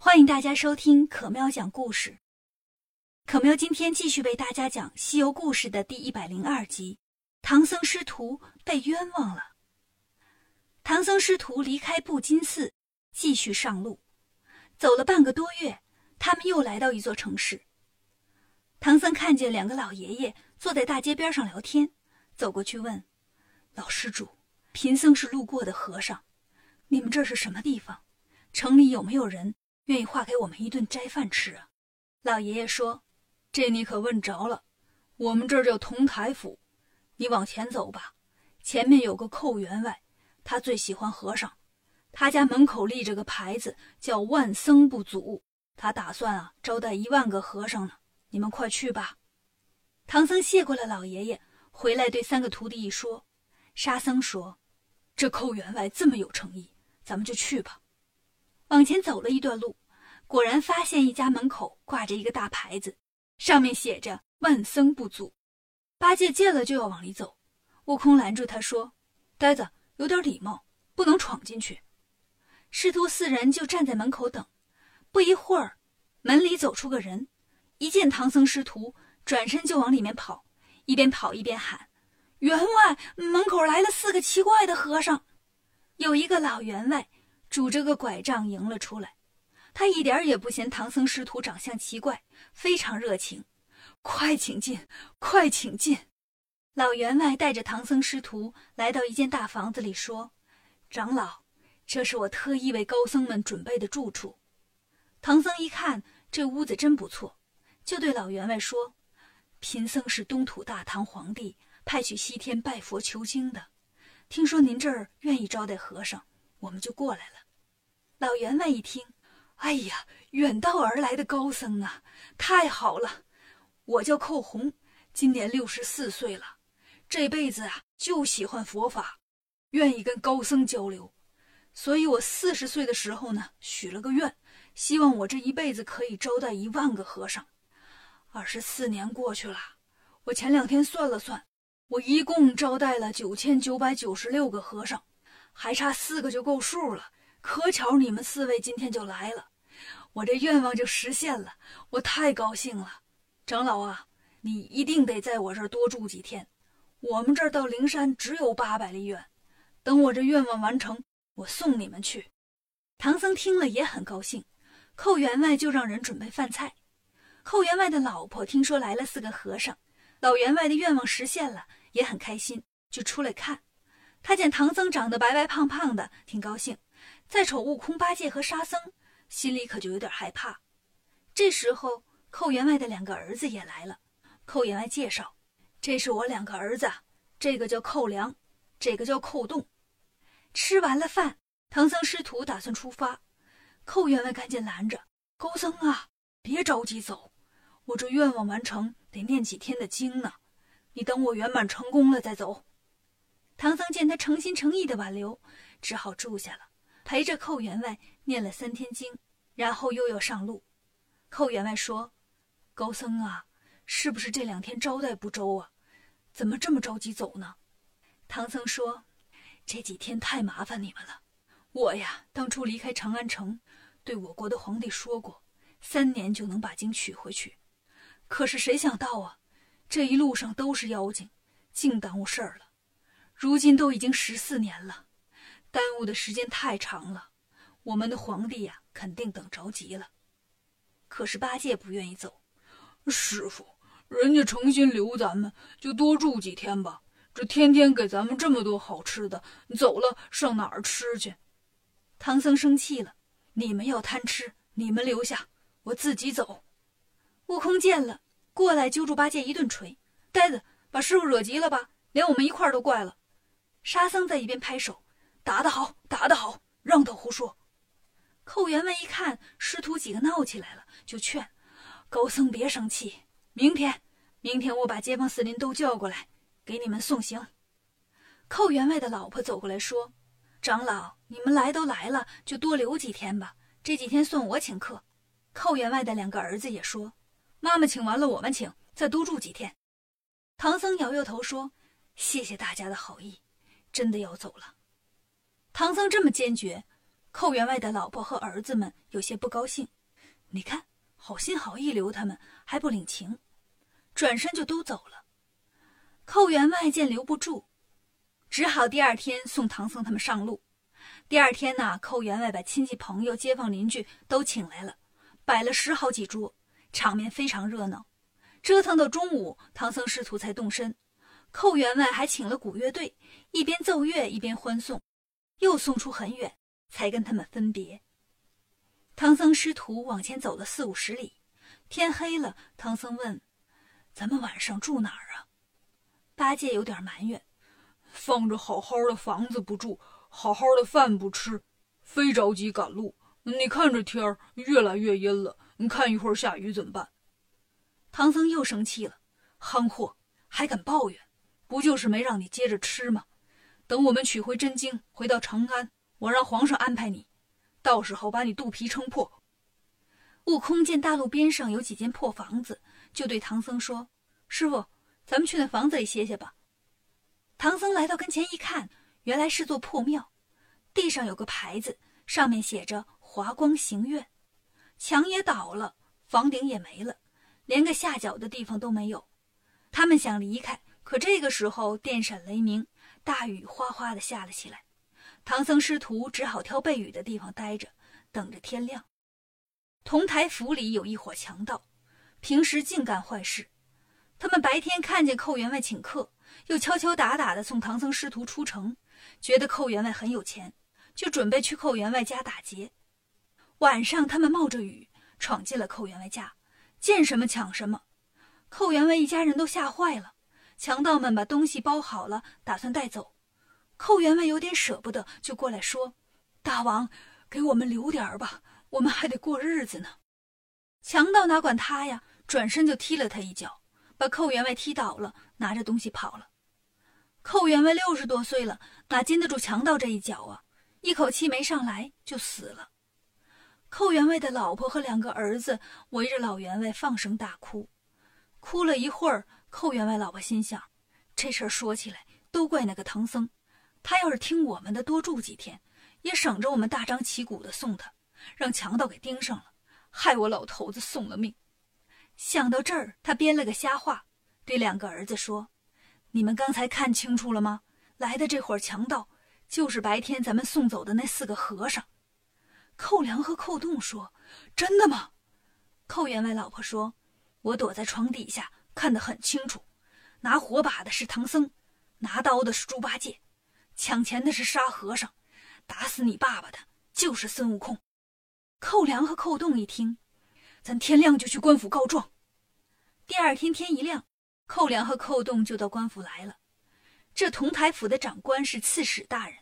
欢迎大家收听可喵讲故事。可喵今天继续为大家讲《西游故事》的第一百零二集：唐僧师徒被冤枉了。唐僧师徒离开布金寺，继续上路。走了半个多月，他们又来到一座城市。唐僧看见两个老爷爷坐在大街边上聊天，走过去问：“老施主，贫僧是路过的和尚，你们这是什么地方？城里有没有人？”愿意划给我们一顿斋饭吃啊！老爷爷说：“这你可问着了，我们这儿叫同台府。你往前走吧，前面有个寇员外，他最喜欢和尚。他家门口立着个牌子，叫‘万僧不阻’。他打算啊招待一万个和尚呢。你们快去吧。”唐僧谢过了老爷爷，回来对三个徒弟一说。沙僧说：“这寇员外这么有诚意，咱们就去吧。”往前走了一段路，果然发现一家门口挂着一个大牌子，上面写着“万僧不阻”。八戒见了就要往里走，悟空拦住他说：“呆子，有点礼貌，不能闯进去。”师徒四人就站在门口等。不一会儿，门里走出个人，一见唐僧师徒，转身就往里面跑，一边跑一边喊：“员外，门口来了四个奇怪的和尚，有一个老员外。”拄着个拐杖迎了出来，他一点也不嫌唐僧师徒长相奇怪，非常热情。快请进，快请进！老员外带着唐僧师徒来到一间大房子里，说：“长老，这是我特意为高僧们准备的住处。”唐僧一看这屋子真不错，就对老员外说：“贫僧是东土大唐皇帝派去西天拜佛求经的，听说您这儿愿意招待和尚。”我们就过来了。老员外一听，哎呀，远道而来的高僧啊，太好了！我叫寇洪，今年六十四岁了，这辈子啊就喜欢佛法，愿意跟高僧交流，所以我四十岁的时候呢，许了个愿，希望我这一辈子可以招待一万个和尚。二十四年过去了，我前两天算了算，我一共招待了九千九百九十六个和尚。还差四个就够数了，可巧你们四位今天就来了，我这愿望就实现了，我太高兴了。长老啊，你一定得在我这儿多住几天。我们这儿到灵山只有八百里远，等我这愿望完成，我送你们去。唐僧听了也很高兴，寇员外就让人准备饭菜。寇员外的老婆听说来了四个和尚，老员外的愿望实现了，也很开心，就出来看。他见唐僧长得白白胖胖的，挺高兴；再瞅悟空、八戒和沙僧，心里可就有点害怕。这时候，寇员外的两个儿子也来了。寇员外介绍：“这是我两个儿子，这个叫寇良，这个叫寇栋。”吃完了饭，唐僧师徒打算出发。寇员外赶紧拦着：“高僧啊，别着急走，我这愿望完成得念几天的经呢，你等我圆满成功了再走。”唐僧见他诚心诚意的挽留，只好住下了，陪着寇员外念了三天经，然后又要上路。寇员外说：“高僧啊，是不是这两天招待不周啊？怎么这么着急走呢？”唐僧说：“这几天太麻烦你们了。我呀，当初离开长安城，对我国的皇帝说过，三年就能把经取回去。可是谁想到啊，这一路上都是妖精，净耽误事儿了。”如今都已经十四年了，耽误的时间太长了，我们的皇帝呀，肯定等着急了。可是八戒不愿意走，师傅，人家诚心留咱们，就多住几天吧。这天天给咱们这么多好吃的，走了上哪儿吃去？唐僧生气了，你们要贪吃，你们留下，我自己走。悟空见了，过来揪住八戒一顿捶：“呆子，把师傅惹急了吧？连我们一块儿都怪了。”沙僧在一边拍手：“打得好，打得好，让他胡说。”寇员外一看师徒几个闹起来了，就劝高僧别生气。明天，明天我把街坊四邻都叫过来，给你们送行。寇员外的老婆走过来说：“长老，你们来都来了，就多留几天吧。这几天算我请客。”寇员外的两个儿子也说：“妈妈请完了，我们请，再多住几天。”唐僧摇摇头说：“谢谢大家的好意。”真的要走了，唐僧这么坚决，寇员外的老婆和儿子们有些不高兴。你看，好心好意留他们，还不领情，转身就都走了。寇员外见留不住，只好第二天送唐僧他们上路。第二天呢，寇员外把亲戚朋友、街坊邻居都请来了，摆了十好几桌，场面非常热闹。折腾到中午，唐僧师徒才动身。寇员外还请了鼓乐队，一边奏乐一边欢送，又送出很远，才跟他们分别。唐僧师徒往前走了四五十里，天黑了。唐僧问：“咱们晚上住哪儿啊？”八戒有点埋怨：“放着好好的房子不住，好好的饭不吃，非着急赶路。你看这天儿越来越阴了，你看一会儿下雨怎么办？”唐僧又生气了：“憨货，还敢抱怨！不就是没让你接着吃吗？等我们取回真经，回到长安，我让皇上安排你。”到时候把你肚皮撑破。悟空见大路边上有几间破房子，就对唐僧说：“师傅，咱们去那房子里歇歇吧。”唐僧来到跟前一看，原来是座破庙，地上有个牌子，上面写着“华光行院”，墙也倒了，房顶也没了，连个下脚的地方都没有。他们想离开，可这个时候电闪雷鸣，大雨哗哗的下了起来。唐僧师徒只好挑背雨的地方待着，等着天亮。同台府里有一伙强盗，平时净干坏事。他们白天看见寇员外请客，又敲敲打打的送唐僧师徒出城，觉得寇员外很有钱，就准备去寇员外家打劫。晚上，他们冒着雨闯进了寇员外家，见什么抢什么。寇员外一家人都吓坏了。强盗们把东西包好了，打算带走。寇员外有点舍不得，就过来说：“大王，给我们留点儿吧，我们还得过日子呢。”强盗哪管他呀，转身就踢了他一脚，把寇员外踢倒了，拿着东西跑了。寇员外六十多岁了，哪经得住强盗这一脚啊？一口气没上来就死了。寇员外的老婆和两个儿子围着老员外放声大哭，哭了一会儿，寇员外老婆心想：这事儿说起来都怪那个唐僧。他要是听我们的，多住几天，也省着我们大张旗鼓的送他，让强盗给盯上了，害我老头子送了命。想到这儿，他编了个瞎话，对两个儿子说：“你们刚才看清楚了吗？来的这伙强盗，就是白天咱们送走的那四个和尚。”寇良和寇栋说：“真的吗？”寇员外老婆说：“我躲在床底下，看得很清楚，拿火把的是唐僧，拿刀的是猪八戒。”抢钱的是沙和尚，打死你爸爸的就是孙悟空。寇良和寇栋一听，咱天亮就去官府告状。第二天天一亮，寇良和寇栋就到官府来了。这同台府的长官是刺史大人，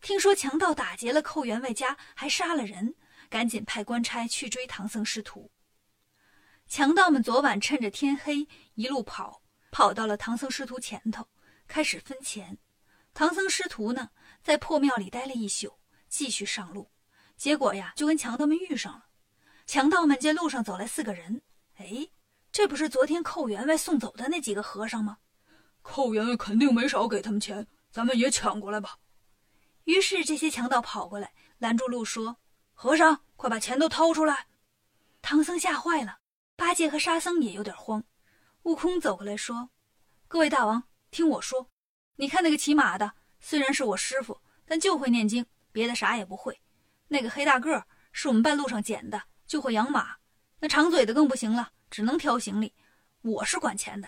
听说强盗打劫了寇员外家，还杀了人，赶紧派官差去追唐僧师徒。强盗们昨晚趁着天黑一路跑，跑到了唐僧师徒前头，开始分钱。唐僧师徒呢，在破庙里待了一宿，继续上路。结果呀，就跟强盗们遇上了。强盗们见路上走来四个人，哎，这不是昨天寇员外送走的那几个和尚吗？寇员外肯定没少给他们钱，咱们也抢过来吧。于是这些强盗跑过来，拦住路说：“和尚，快把钱都掏出来！”唐僧吓坏了，八戒和沙僧也有点慌。悟空走过来说：“各位大王，听我说。”你看那个骑马的，虽然是我师傅，但就会念经，别的啥也不会。那个黑大个是我们半路上捡的，就会养马。那长嘴的更不行了，只能挑行李。我是管钱的，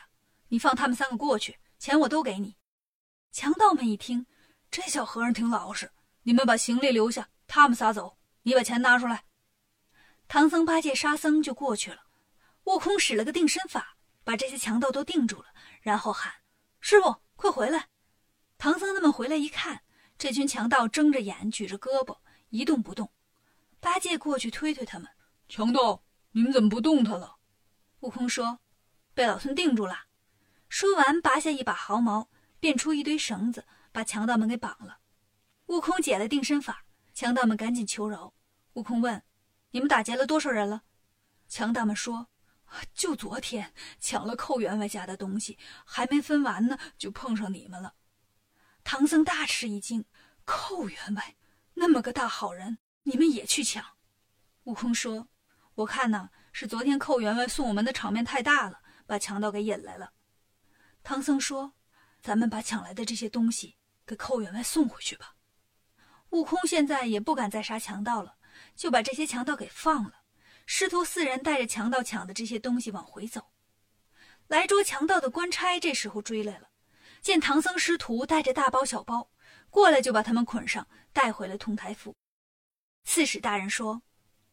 你放他们三个过去，钱我都给你。强盗们一听，这小和尚挺老实，你们把行李留下，他们仨走，你把钱拿出来。唐僧、八戒、沙僧就过去了。悟空使了个定身法，把这些强盗都定住了，然后喊：“师傅，快回来！”唐僧他们回来一看，这群强盗睁着眼，举着胳膊，一动不动。八戒过去推推他们：“强盗，你们怎么不动他了？”悟空说：“被老孙定住了。”说完，拔下一把毫毛，变出一堆绳子，把强盗们给绑了。悟空解了定身法，强盗们赶紧求饶。悟空问：“你们打劫了多少人了？”强盗们说：“就昨天抢了寇员外家的东西，还没分完呢，就碰上你们了。”唐僧大吃一惊，寇员外那么个大好人，你们也去抢。悟空说：“我看呢，是昨天寇员外送我们的场面太大了，把强盗给引来了。”唐僧说：“咱们把抢来的这些东西给寇员外送回去吧。”悟空现在也不敢再杀强盗了，就把这些强盗给放了。师徒四人带着强盗抢的这些东西往回走。来捉强盗的官差这时候追来了，见唐僧师徒带着大包小包过来，就把他们捆上，带回了通台府。刺史大人说：“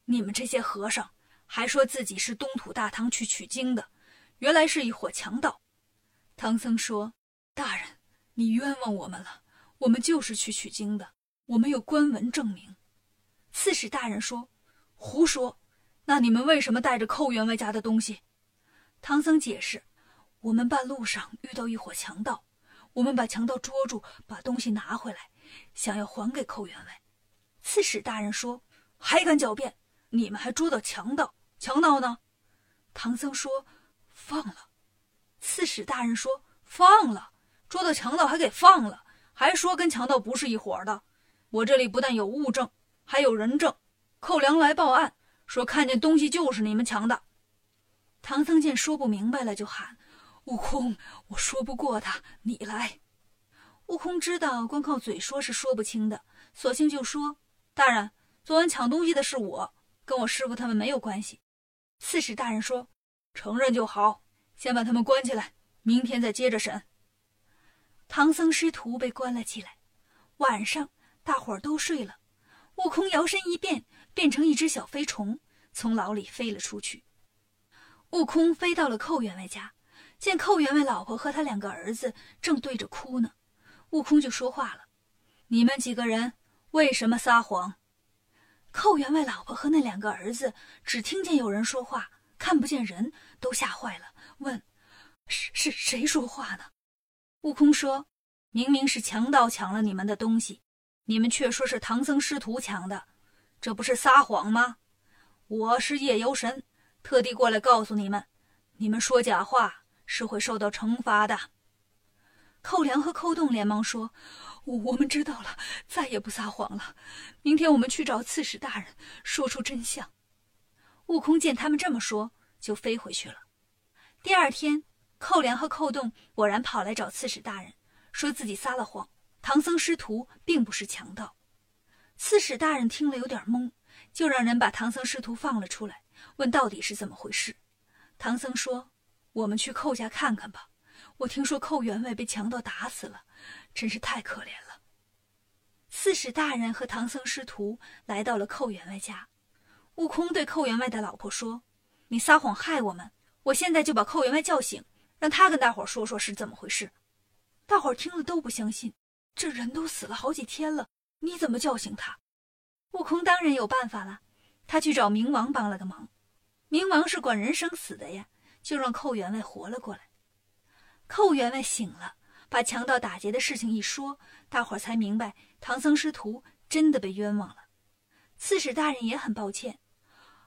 你们这些和尚，还说自己是东土大唐去取经的，原来是一伙强盗。”唐僧说：“大人，你冤枉我们了，我们就是去取经的，我们有官文证明。”刺史大人说：“胡说！那你们为什么带着寇员外家的东西？”唐僧解释：“我们半路上遇到一伙强盗，我们把强盗捉住，把东西拿回来，想要还给寇员外。”刺史大人说：“还敢狡辩？你们还捉到强盗？强盗呢？”唐僧说：“放了。”刺史大人说：“放了，捉到强盗还给放了，还说跟强盗不是一伙的。我这里不但有物证，还有人证。寇良来报案说看见东西就是你们抢的。”唐僧见说不明白了，就喊：“悟空，我说不过他，你来。”悟空知道光靠嘴说是说不清的，索性就说：“大人，昨晚抢东西的是我，跟我师傅他们没有关系。”刺史大人说：“承认就好，先把他们关起来，明天再接着审。”唐僧师徒被关了起来。晚上，大伙儿都睡了，悟空摇身一变，变成一只小飞虫，从牢里飞了出去。悟空飞到了寇员外家，见寇员外老婆和他两个儿子正对着哭呢，悟空就说话了：“你们几个人为什么撒谎？”寇员外老婆和那两个儿子只听见有人说话，看不见人，都吓坏了，问：“是是谁说话呢？”悟空说：“明明是强盗抢了你们的东西，你们却说是唐僧师徒抢的，这不是撒谎吗？我是夜游神。”特地过来告诉你们，你们说假话是会受到惩罚的。寇良和寇洞连忙说：“我们知道了，再也不撒谎了。明天我们去找刺史大人，说出真相。”悟空见他们这么说，就飞回去了。第二天，寇良和寇洞果然跑来找刺史大人，说自己撒了谎，唐僧师徒并不是强盗。刺史大人听了有点懵，就让人把唐僧师徒放了出来。问到底是怎么回事？唐僧说：“我们去寇家看看吧。我听说寇员外被强盗打死了，真是太可怜了。”刺史大人和唐僧师徒来到了寇员外家。悟空对寇员外的老婆说：“你撒谎害我们，我现在就把寇员外叫醒，让他跟大伙说说是怎么回事。”大伙听了都不相信，这人都死了好几天了，你怎么叫醒他？悟空当然有办法了。他去找冥王帮了个忙，冥王是管人生死的呀，就让寇员外活了过来。寇员外醒了，把强盗打劫的事情一说，大伙儿才明白唐僧师徒真的被冤枉了。刺史大人也很抱歉，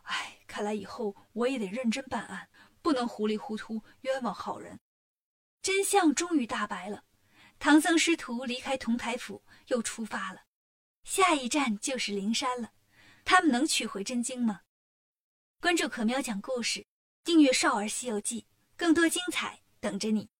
哎，看来以后我也得认真办案，不能糊里糊涂冤枉好人。真相终于大白了，唐僧师徒离开同台府，又出发了，下一站就是灵山了。他们能取回真经吗？关注可喵讲故事，订阅《少儿西游记》，更多精彩等着你。